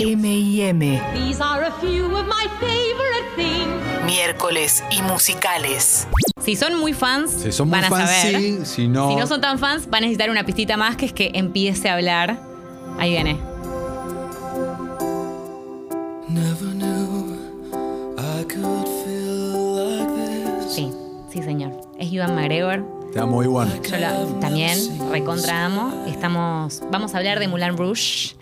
M&M. These are a few of my favorite things. Miércoles y musicales. Si son muy fans, Si son muy van a fans, saber. sí, si no- Si no son tan fans, van a necesitar una pistita más que es que empiece a hablar. Ahí viene. Never knew I could feel like this. Sí, sí, señor. Es Ivan McGregor. Te amo, Iwan. Yo la- también recontra amo. Estamos, vamos a hablar de Moulin Rouge,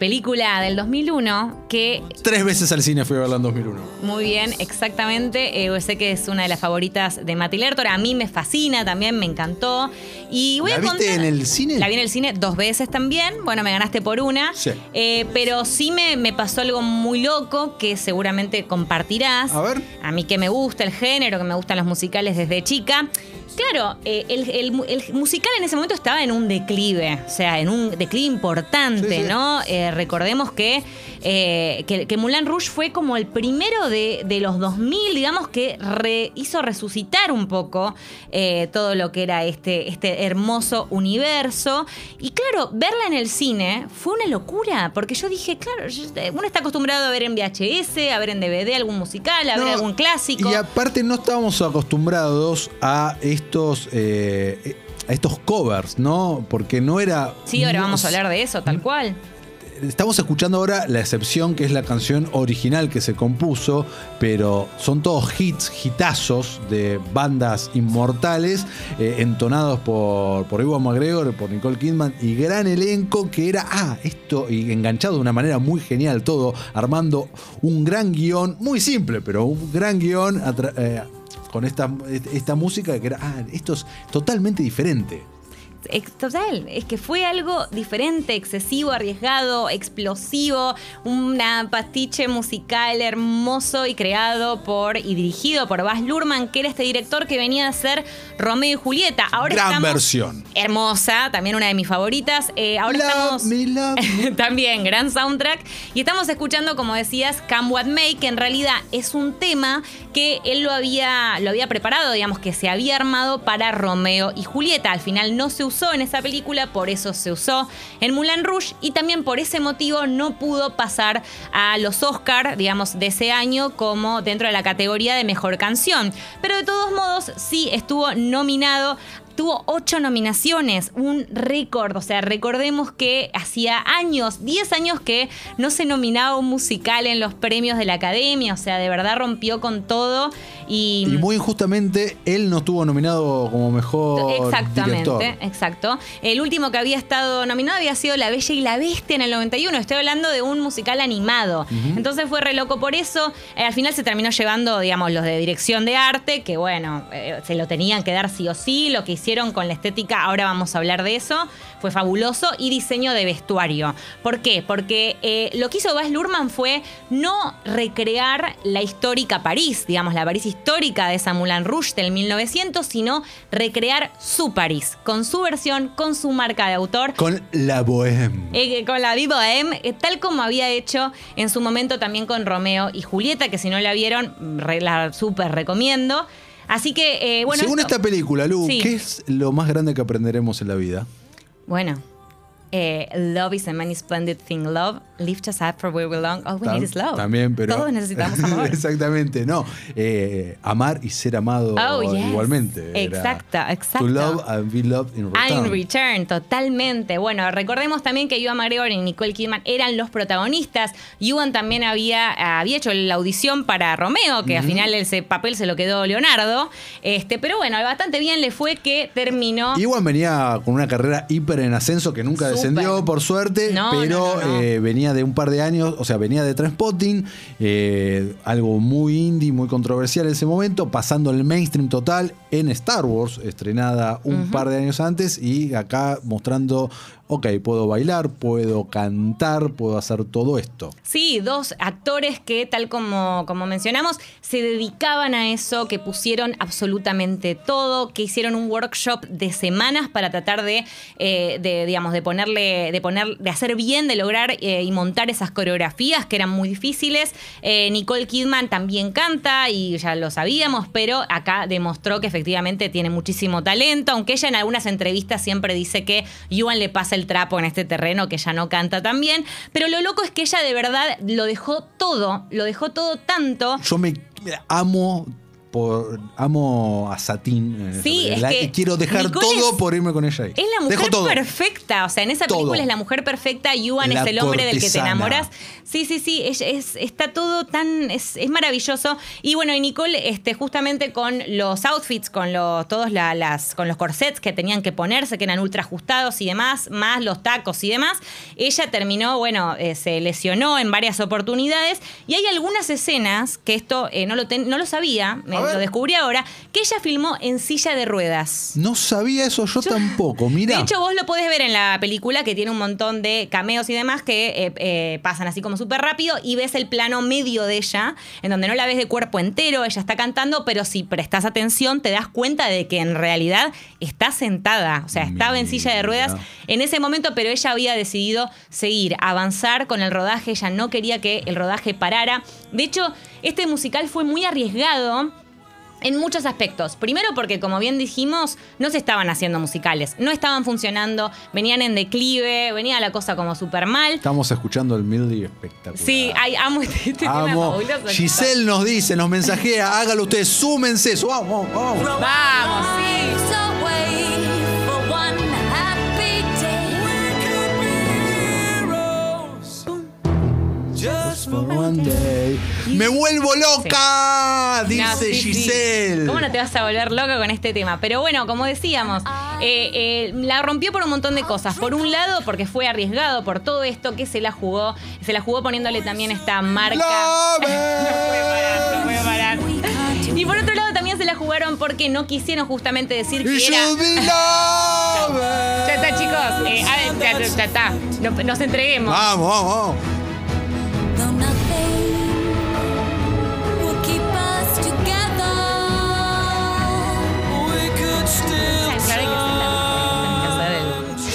película del 2001 que Tres veces al cine fui a verla en 2001. Muy bien, exactamente. Eh, sé que es una de las favoritas de Mati Lertor. A mí me fascina también, me encantó. Y voy ¿La a viste contar- en el cine? La vi en el cine dos veces también. Bueno, me ganaste por una. Sí. Eh, pero sí me, me pasó algo muy loco que seguramente compartirás. A ver. A mí que me gusta el género, que me gustan los musicales desde chica. Claro, eh, el, el mu- el musical en ese momento estaba en un declive, o sea, en un declive importante, Sí, sí. ¿no? Eh, recordemos que, eh, que, que Moulin Rouge fue como el primero de, de los 2000, digamos, que re- hizo resucitar un poco eh, todo lo que era este, este hermoso universo. Y claro, verla en el cine fue una locura, porque yo dije, claro, yo- uno está acostumbrado a ver en VHS, a ver en DVD algún musical, a ver algún clásico. Y aparte no estábamos acostumbrados a estos, eh, a estos covers, ¿no? Porque no era... Sí, ahora no- vamos a hablar de eso, tal cual. Estamos escuchando ahora la excepción que es la canción original que se compuso, pero son todos hits, hitazos de bandas inmortales, eh, entonados por, por Ewan McGregor, por Nicole Kidman y gran elenco que era, ah, esto, y enganchado de una manera muy genial todo, armando un gran guion, muy simple, pero un gran guion eh, con esta, esta música que era, ah, esto es totalmente diferente. Total, es que fue algo diferente, excesivo, arriesgado, explosivo, una pastiche musical hermoso y creado por y dirigido por Baz Luhrmann, que era este director que venía a ser Romeo y Julieta. Ahora Gran estamos- versión. Hermosa, también una de mis favoritas. Eh, ahora Love estamos. me, love me. También, gran soundtrack. Y estamos escuchando, como decías, Come What May, que en realidad es un tema que él lo había, lo había preparado, digamos, que se había armado para Romeo y Julieta. Al final no se usó en esa película, por eso se usó en Moulin Rouge y también por ese motivo no pudo pasar a los Oscar, digamos, de ese año como dentro de la categoría de mejor canción. Pero de todos modos, sí estuvo nominado Tuvo ocho nominaciones, un récord. O sea, recordemos que hacía años, 10 años que no se nominaba un musical en los premios de la academia. O sea, de verdad rompió con todo. Y, Y muy injustamente, él no estuvo nominado como mejor Exactamente, director. exacto. El último que había estado nominado había sido La Bella y la Bestia en el 91. Estoy hablando de un musical animado. Entonces fue re loco por eso. Eh, al final se terminó llevando, digamos, los de dirección de arte, que bueno, eh, se lo tenían que dar sí o sí. Lo que hicieron con la estética, ahora vamos a hablar de eso, fue fabuloso. Y diseño de vestuario. ¿Por qué? Porque eh, lo que hizo Baz Luhrmann fue no recrear la histórica París, digamos, la París histórica de esa Moulin Rouge del 1900, sino recrear su París, con su versión, con su marca de autor. Con la Bohème. eh, con la M, eh, tal como había hecho en su momento también con Romeo y Julieta, que si no la vieron, re- la súper recomiendo. Así que, eh, bueno. Según esto- esta película, Lu, Sí. ¿qué es lo más grande que aprenderemos en la vida? Bueno. Eh, love is a many splendid thing. Love lift us up for where we belong. All we Tam- need is love. También, pero. Todos necesitamos amor. Exactamente, no. Eh, amar y ser amado Oh, yes. igualmente. Exacto, exacto. To love and be loved in Ah, return. in return, totalmente. Bueno, recordemos también que Ewan McGregor y Nicole Kidman eran los protagonistas. Ewan también había, había hecho la audición para Romeo, que al final ese papel se lo quedó Leonardo. Este, pero bueno, bastante bien le fue que terminó. Iwan venía con una carrera hiper en ascenso que nunca Descendió, por suerte, No, pero no, no, no. eh, venía de un par de años, o sea, venía de Transpotting, eh, algo muy indie, muy controversial en ese momento, pasando el mainstream total en Star Wars, estrenada un par de años antes, y acá mostrando, ok, puedo bailar, puedo cantar, puedo hacer todo esto. Sí, dos actores que, tal como, como mencionamos, se dedicaban a eso, que pusieron absolutamente todo, que hicieron un workshop de semanas para tratar de, eh, de, digamos, de ponerle, de poner, de hacer bien, de lograr eh, y montar esas coreografías que eran muy difíciles. Eh, Nicole Kidman también canta y ya lo sabíamos, pero acá demostró que efectivamente tiene muchísimo talento, aunque ella en algunas entrevistas siempre dice que Ewan le pasa el el trapo en este terreno que ella no canta tan bien. Pero lo loco es que ella de verdad lo dejó todo, lo dejó todo tanto. Yo me amo por amo a Satín. eh, Sí, es la- que y quiero dejar Nicole todo es- por irme con ella ahí. Es la Dejo mujer todo. perfecta. O sea, en esa Todo. película es la mujer perfecta. Yuan La es el hombre del que te enamoras. Sí, sí, sí. es- está todo tan. Es, es maravilloso. Y bueno, y Nicole, este, justamente con los outfits, con los, todos la- las, con los corsets que tenían que ponerse, que eran ultra ajustados y demás, más los tacos y demás, ella terminó, bueno, eh, se lesionó en varias oportunidades. Y hay algunas escenas que esto eh, no, lo ten- no lo sabía, me. Lo descubrí ahora, que ella filmó en silla de ruedas. No sabía eso yo, tampoco. Mira. De hecho, vos lo podés ver en la película que tiene un montón de cameos y demás que eh, eh, pasan así como súper rápido y ves el plano medio de ella, en donde no la ves de cuerpo entero, ella está cantando, pero si prestas atención te das cuenta de que en realidad está sentada, o sea, estaba en silla de ruedas en ese momento, pero ella había decidido seguir, avanzar con el rodaje, ella no quería que el rodaje parara. De hecho, este musical fue muy arriesgado. En muchos aspectos. Primero porque, como bien dijimos, no se estaban haciendo musicales, no estaban funcionando, venían en declive, venía la cosa como súper mal. Estamos escuchando el Mildy espectacular. Sí, ay, amo este, este tema fabuloso. Giselle nos dice, nos mensajea, hágalo ustedes, súmense. Vamos, vamos. Vamos, sí. For One day. ¡Me vuelvo loca! Dice sí, sí. Giselle. ¿Cómo no te vas a volver loca con este tema? Pero bueno, como decíamos, eh, eh, la rompió por un montón de cosas. Por un lado, porque fue arriesgado por todo esto que se la jugó. Se la jugó poniéndole también esta marca. No puede parar, no puede parar. Y por otro lado también se la jugaron porque no quisieron justamente decir que era... Ya está, chicos. Eh, a ver, ya, ya está. No- Nos entreguemos. Vamos, vamos, vamos.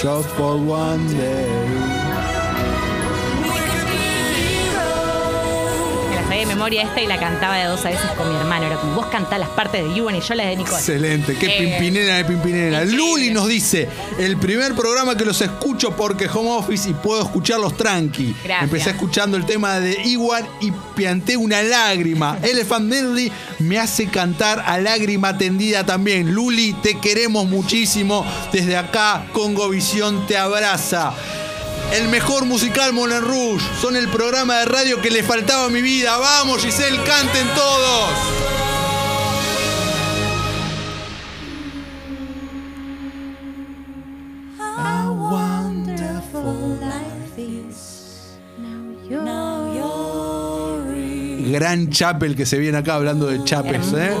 La- la- la- Just for one day. Sabía de memoria esta y la cantaba de dos a veces con mi hermano. Era como vos cantás las partes de Yuan y yo las de Nicole. Excelente, qué Eh, pimpinera de pimpinera. increíble. Luli nos dice, el primer programa que los escucho porque home office y puedo escucharlos tranqui. Gracias. Empecé escuchando el tema de Iwan y pianté una lágrima. Elephant Medley me hace cantar a lágrima tendida también. Luli, te queremos muchísimo. Desde acá, Congovisión te abraza. El mejor musical Moulin Rouge. Son el programa de radio que le faltaba a mi vida. Vamos, Giselle, canten todos. Gran Chapel que se viene acá hablando de Chapes, ¿eh?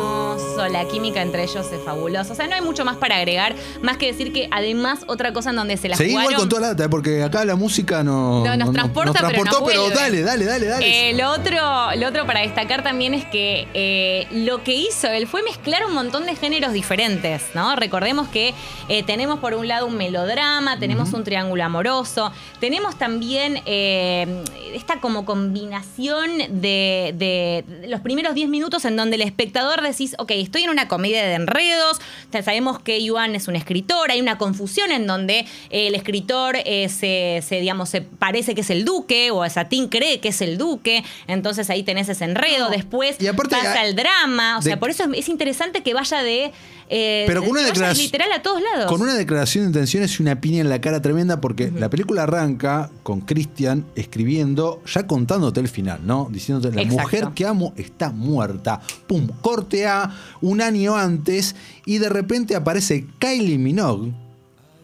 La química entre ellos es fabulosa. O sea, no hay mucho más para agregar, más que decir que además otra cosa en donde se la Seguí jugaron. igual con toda la data, porque acá la música no, No, nos transporta, nos pero transportó, pero vuelve. dale, dale, dale, dale. Eh, lo, otro, lo otro para destacar también es que eh, lo que hizo él fue mezclar un montón de géneros diferentes, ¿no? Recordemos que eh, tenemos por un lado un melodrama, tenemos un triángulo amoroso, tenemos también eh, esta como combinación de, de- de los primeros 10 minutos en donde el espectador decís, ok, estoy en una comedia de enredos, sabemos que Yuan es un escritor, hay una confusión en donde eh, el escritor eh, se, se, digamos, se parece que es el duque o Satín cree que es el duque, entonces ahí tenés ese enredo, después Y aparte, pasa hay- el drama, o sea, por eso es, es interesante que vaya de... eh, Pero con una que vaya declaración- literal a todos lados. Con una declaración de intenciones y una piña en la cara tremenda, porque la película arranca con Christian escribiendo, ya contándote el final, ¿no? Diciéndote, la Exacto. mujer que amo está muerta. Pum, corte A, un año antes, y de repente aparece Kylie Minogue.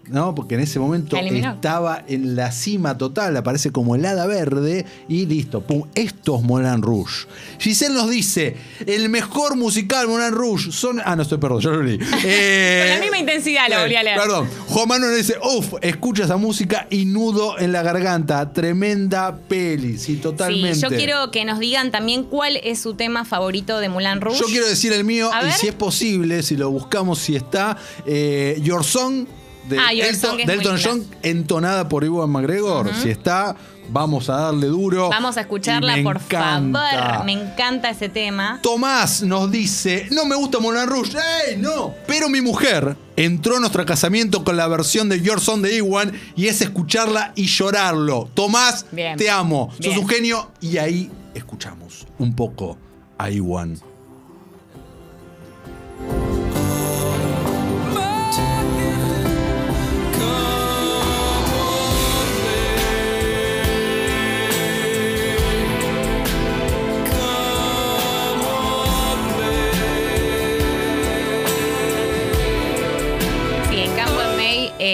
¿No? Porque en ese momento estaba en la cima total, aparece como el hada verde y listo, pum, esto es Moulin Rouge. Giselle nos dice, el mejor musical Moulin Rouge son... Ah, no estoy, perdón, yo lo leí. Eh, Con la misma intensidad lo volví a leer. Perdón, Juan Manuel dice, uff, escucha esa música y nudo en la garganta, tremenda peli, sí, totalmente. Sí, yo quiero que nos digan también cuál es su tema favorito de Moulin Rouge. Yo quiero decir el mío, A y ver. si es posible, si lo buscamos, si está, eh, Your Song de Ah, Elton, Song de Elton. John entonada por Iwan McGregor. Si está, vamos a darle duro. Vamos a escucharla, por encanta. favor. Me encanta ese tema. Tomás nos dice, no me gusta Moulin Rouge, ¡ey, no! Pero mi mujer entró a nuestro casamiento con la versión de Your Son de Iwan y es escucharla y llorarlo. Tomás, Bien. te amo, Bien. sos un genio y ahí escuchamos un poco a Iwan.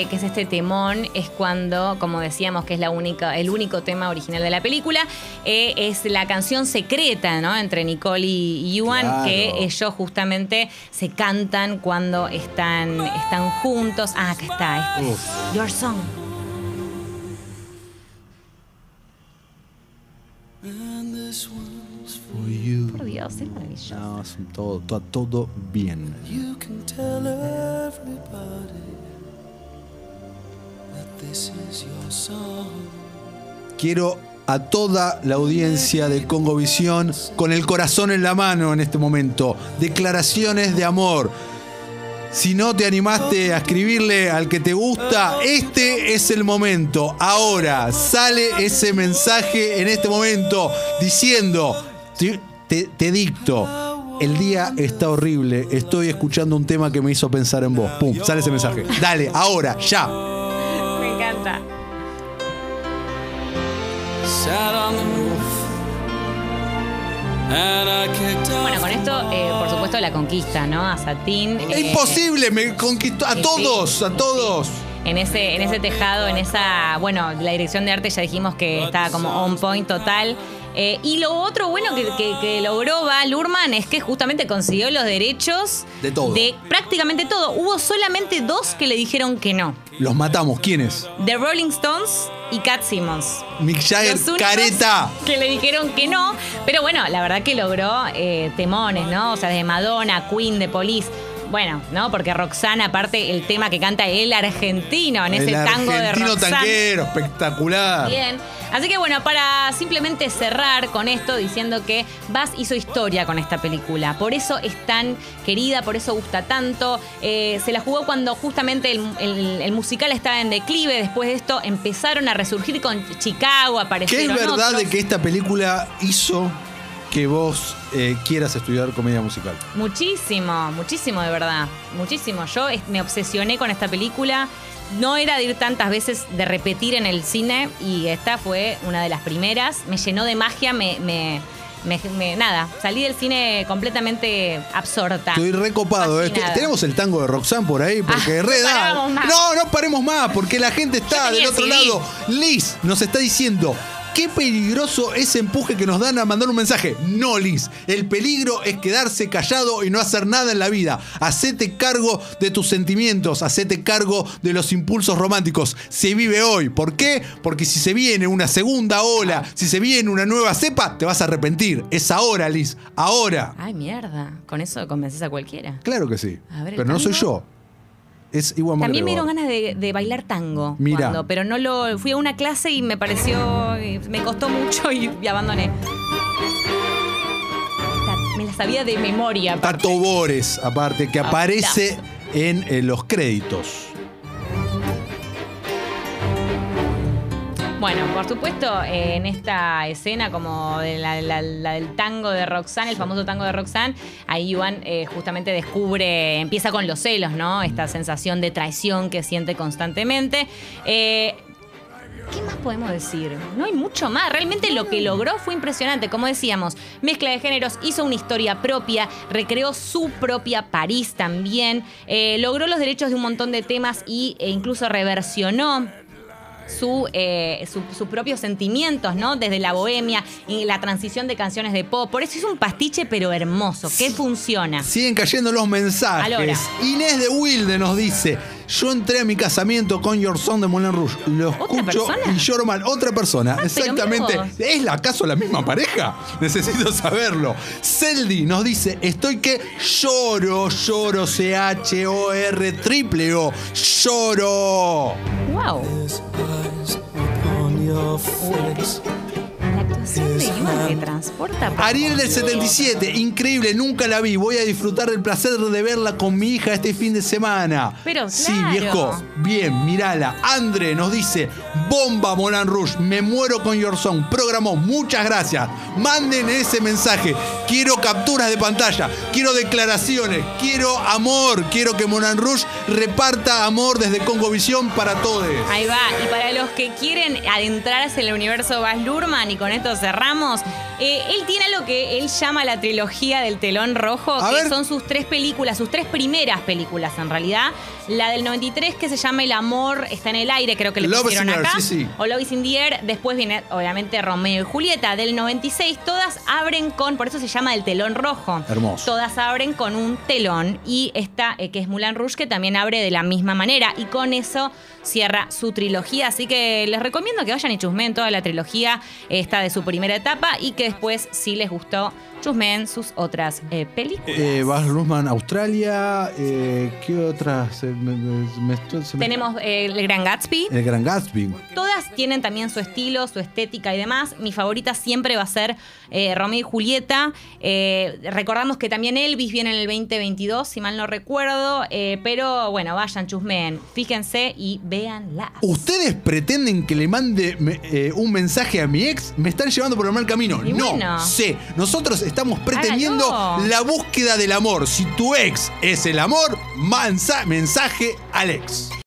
Que es este temón, es cuando, como decíamos, que es la única, el único tema original de la película, eh, es la canción secreta, ¿no? Entre Nicole y, y Ewan, Claro. que ellos justamente se cantan cuando están, están juntos. Ah, acá está, este. Uf. Your Song. Por Dios, es maravilloso. No, es todo, todo, todo bien. You can tell everybody Quiero a toda la audiencia de Congovisión con el corazón en la mano en este momento. Declaraciones de amor. Si no te animaste a escribirle al que te gusta, este es el momento. Ahora sale ese mensaje en este momento diciendo, te, te- te dicto, el día está horrible, estoy escuchando un tema que me hizo pensar en vos. Pum, sale ese mensaje. Dale, ahora, ya. Bueno, con esto, eh, por supuesto, la conquista, ¿no? A Satín. Es eh, imposible, me conquistó a Sí, todos, a sí. todos. En ese, en ese tejado, en esa. Bueno, la dirección de arte ya dijimos que estaba como on point total. Eh, y lo otro bueno que, que- que logró Val Urman es que justamente consiguió los derechos De todo. De prácticamente todo. Hubo solamente dos que le dijeron que no: Los matamos, ¿quiénes? The Rolling Stones y Cat Simmons. Mick Jagger, careta. Que le dijeron que no. Pero bueno, la verdad que logró eh, temones, ¿no? O sea, de Madonna, Queen, de Police. Bueno, ¿no? Porque Roxana, aparte, el tema que canta el argentino en ese tango de argentino Roxana. tanquero, espectacular. Bien. Así que bueno, para simplemente cerrar con esto diciendo que Bass hizo historia con esta película. Por eso es tan querida, por eso gusta tanto. Eh, se la jugó cuando justamente el, el- el musical estaba en declive. Después de esto empezaron a resurgir con Chicago, ¿Qué es aparecieron verdad otros. de que esta película hizo que vos eh, quieras estudiar comedia musical? Muchísimo, muchísimo de verdad. Muchísimo. Yo me obsesioné con esta película. No era de ir tantas veces de repetir en el cine y esta fue una de las primeras. Me llenó de magia, me, me, me- me- nada, salí del cine completamente absorta. Estoy recopado. ¿eh? Tenemos el tango de Roxanne por ahí porque Ah, re no. No, no paremos más porque la gente está del otro CD. lado. Liz nos está diciendo. Qué peligroso ese empuje que nos dan a mandar un mensaje. No, Liz. El peligro es quedarse callado y no hacer nada en la vida. Hacete cargo de tus sentimientos. Hacete cargo de los impulsos románticos. Se vive hoy. ¿Por qué? Porque si se viene una segunda ola, si se viene una nueva cepa, te vas a arrepentir. Es ahora, Liz. Ahora. Ay, mierda. Con eso convences a cualquiera. Claro que sí. A ver, ¿el Pero no soy yo. Es igual También me dieron ganas de, de bailar tango. Mira. cuando, pero no lo. Fui a una clase y me pareció. Me costó mucho y, y abandoné. Me la sabía de memoria. Tato Bores, aparte, que Ah, aparece en eh, los créditos. Bueno, por supuesto, eh, en esta escena como de la, la- la del tango de Roxanne, el famoso tango de Roxanne, ahí Iván eh, justamente descubre, empieza con los celos, ¿no? Esta sensación de traición que siente constantemente. Eh, ¿Qué más podemos decir? No hay mucho más. Realmente lo que logró fue impresionante. Como decíamos, mezcla de géneros, hizo una historia propia, recreó su propia París también, eh, logró los derechos de un montón de temas y, e incluso reversionó eh, su- sus propios sentimientos, ¿no? Desde la bohemia y la transición de canciones de pop. Por eso es un pastiche, pero hermoso, que funciona. Siguen cayendo los mensajes. Alora. Inés de Wilde nos dice: yo entré a mi casamiento con Your Son de Moulin Rouge. Lo ¿Otra escucho persona? y lloro mal. Otra persona, pero exactamente. ¿Es la acaso la misma pareja? Necesito saberlo. Celdi nos dice, estoy que lloro, lloro, C-H-O-R triple O, lloro. ¡Wow! Actuación de te transporta. por- Ariel del 77, increíble, nunca la vi. Voy a disfrutar del placer de verla con mi hija este fin de semana. Pero Sí, claro. viejo, bien, mirala. Andre nos dice, bomba Molan Rouge, me muero con Your Song. Programó, muchas gracias. Manden ese mensaje. Quiero capturas de pantalla, quiero declaraciones, quiero amor, quiero que Molan Rouge reparta amor desde Congovisión para todos. Ahí va. Y para los que quieren adentrarse en el universo Baz Luhrmann, y con esto cerramos, eh, él tiene lo que él llama la trilogía del telón rojo, A que ver. son sus tres películas, sus tres primeras películas en realidad. La del 93 que se llama El amor está en el aire, creo que le Love pusieron air, acá. sí, sí. O Love is in the Air. Después viene, obviamente, Romeo y Julieta. Del 96, todas abren con, por eso se llama el telón rojo. Hermoso. Todas abren con un telón. Y esta, eh, que es Moulin Rouge, que también abre de la misma manera. Y con eso cierra su trilogía. Así que les recomiendo que vayan y chusmeen toda la trilogía esta de su primera etapa. Y que después, si les gustó, chusmeen sus otras eh, películas. Eh, Baz Luhrmann, Australia, eh, ¿qué otras? Me- me- me Tenemos eh, El Gran Gatsby. El Gran Gatsby. Todas tienen también su estilo, su estética y demás. Mi favorita siempre va a ser Romeo y Julieta. Recordamos que también Elvis viene en el 2022, si mal no recuerdo. pero bueno, vayan, chusmeen, fíjense y véanla. ¿Ustedes pretenden que le mande me- eh, un mensaje a mi ex? Me están llevando por el mal camino. Y no bueno. sé. Nosotros estamos pretendiendo Hágalo. la búsqueda del amor. Si tu ex es el amor, mensaje al ex.